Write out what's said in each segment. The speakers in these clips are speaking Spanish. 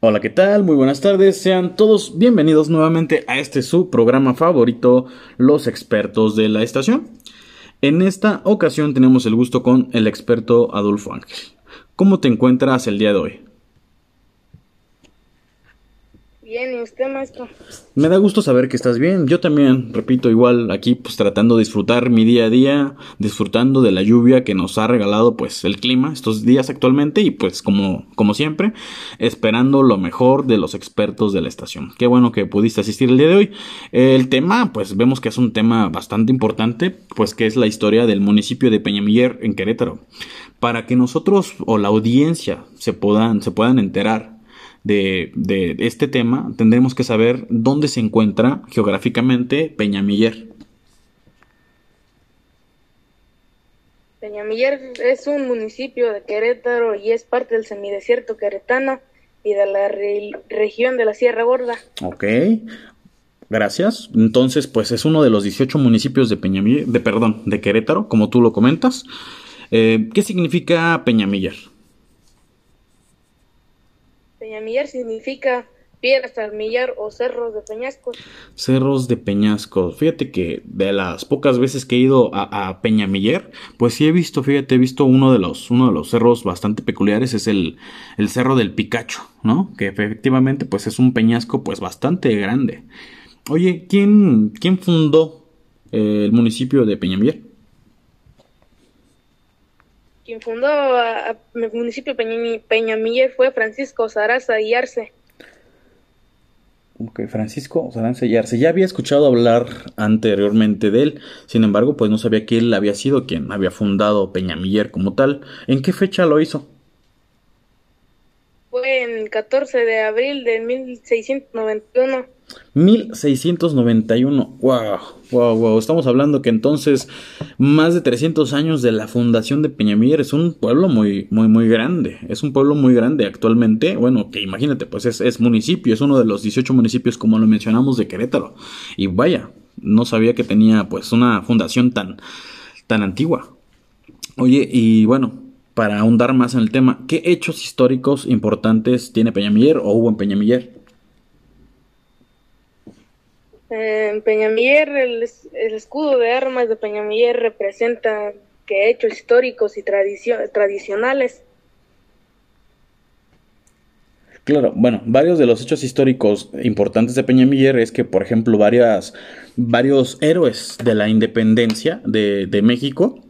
Hola, ¿qué tal? Muy buenas tardes. Sean todos bienvenidos nuevamente a este su programa favorito, Los expertos de la estación. En esta ocasión tenemos el gusto con el experto Adolfo Ángel. ¿Cómo te encuentras el día de hoy? Bien, ¿y usted, maestro? Me da gusto saber que estás bien. Yo también, repito, igual aquí pues tratando de disfrutar mi día a día, disfrutando de la lluvia que nos ha regalado pues el clima estos días actualmente y pues como, como siempre, esperando lo mejor de los expertos de la estación. Qué bueno que pudiste asistir el día de hoy. El tema, pues vemos que es un tema bastante importante, pues que es la historia del municipio de Peñamiller en Querétaro. Para que nosotros o la audiencia se puedan, se puedan enterar de, de, este tema, tendremos que saber dónde se encuentra geográficamente Peñamiller. Peñamiller es un municipio de Querétaro y es parte del semidesierto queretano y de la re región de la Sierra Gorda. Ok, gracias. Entonces, pues es uno de los 18 municipios de Peñamiller, de perdón, de Querétaro, como tú lo comentas. Eh, ¿Qué significa Peñamiller? Peñamillar significa piedras al millar o cerros de peñascos. Cerros de peñascos. Fíjate que de las pocas veces que he ido a, a, Peñamiller, pues sí he visto, fíjate, he visto uno de los, uno de los cerros bastante peculiares, es el, el cerro del Picacho, ¿no? Que efectivamente pues es un peñasco pues bastante grande. Oye, ¿quién, quién fundó eh, el municipio de Peñamiller? Quien fundó el municipio Peñamiller fue Francisco Zaraza y Arce. Ok, Francisco Zaraza y Arce. Ya había escuchado hablar anteriormente de él, sin embargo, pues no sabía que él había sido quien había fundado Peñamiller como tal. ¿En qué fecha lo hizo? Fue en 14 de abril de 1691. 1691. Wow, wow, wow. Estamos hablando que entonces más de 300 años de la fundación de Peñamiller es un pueblo muy, muy, muy grande. Es un pueblo muy grande actualmente. Bueno, que imagínate, pues es, es municipio, es uno de los 18 municipios como lo mencionamos de Querétaro. Y vaya, no sabía que tenía pues una fundación tan, tan antigua. Oye, y bueno, para ahondar más en el tema, ¿qué hechos históricos importantes tiene Peñamiller o hubo en Peñamiller? En el, escudo de armas de Peñamiller representa que hechos históricos y tradicio tradicionales. Claro, bueno, varios de los hechos históricos importantes de Peñamiller es que, por ejemplo, varias, varios héroes de la independencia de, de México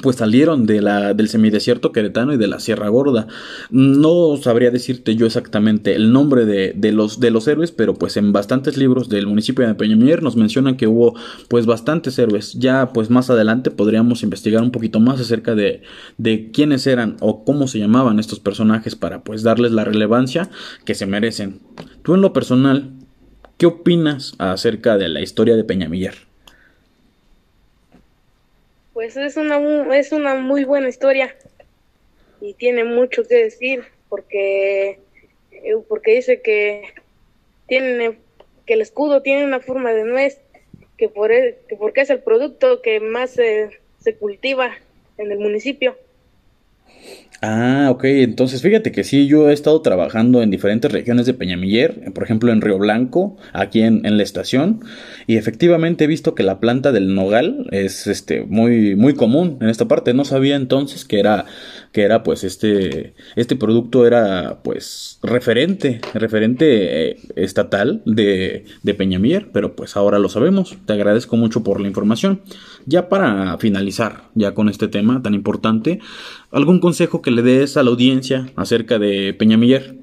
pues salieron de la, del semidesierto queretano y de la Sierra Gorda. No sabría decirte yo exactamente el nombre de, de, los, de los héroes, pero pues en bastantes libros del municipio de Peñamier nos mencionan que hubo pues bastantes héroes. Ya pues más adelante podríamos investigar un poquito más acerca de, de quiénes eran o cómo se llamaban estos personajes para pues darles la relevancia que se merecen. Tú en lo personal, ¿qué opinas acerca de la historia de Peñamiller? Pues es una, es una muy buena historia y tiene mucho que decir porque, eh, porque dice que, tiene, que el escudo tiene una forma de nuez, que, por, e, que porque es el producto que más se, se cultiva en el municipio. Ah, ok, entonces fíjate que sí, yo he estado trabajando en diferentes regiones de Peñamiller, por ejemplo en Río Blanco, aquí en, en, la estación, y efectivamente he visto que la planta del nogal es este muy, muy común en esta parte. No sabía entonces que era, que era pues este, este producto era pues referente, referente eh, estatal de, de Peñamiller, pero pues ahora lo sabemos. Te agradezco mucho por la información. Ya para finalizar, ya con este tema tan importante, ¿algún consejo que le des a la audiencia acerca de Peñamiller?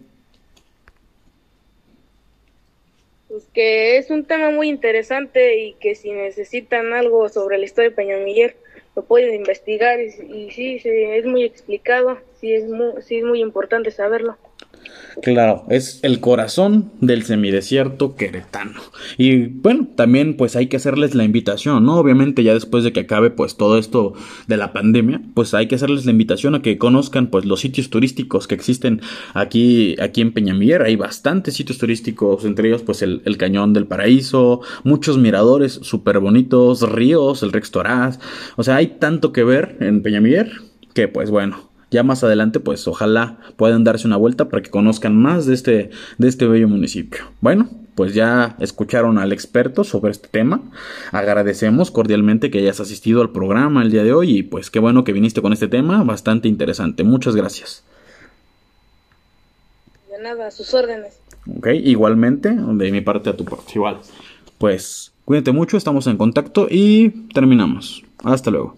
Pues que es un tema muy interesante y que si necesitan algo sobre la historia de Peñamiller, lo pueden investigar y, y sí, sí, es muy explicado, sí es muy, sí es muy importante saberlo. Claro, es el corazón del semidesierto queretano. Y bueno, también pues hay que hacerles la invitación, ¿no? Obviamente ya después de que acabe pues todo esto de la pandemia, pues hay que hacerles la invitación a que conozcan pues los sitios turísticos que existen aquí, aquí en Peñamiller. Hay bastantes sitios turísticos, entre ellos pues el, Cañón del Paraíso, muchos miradores súper bonitos, ríos, el Rex Toraz. O sea, hay tanto que ver en Peñamiller que pues bueno, ya más adelante, pues ojalá puedan darse una vuelta para que conozcan más de este, de este bello municipio. Bueno, pues ya escucharon al experto sobre este tema. Agradecemos cordialmente que hayas asistido al programa el día de hoy y pues qué bueno que viniste con este tema, bastante interesante. Muchas gracias. De nada, a sus órdenes. Ok, igualmente, de mi parte a tu parte, igual. Pues cuídate mucho, estamos en contacto y terminamos. Hasta luego.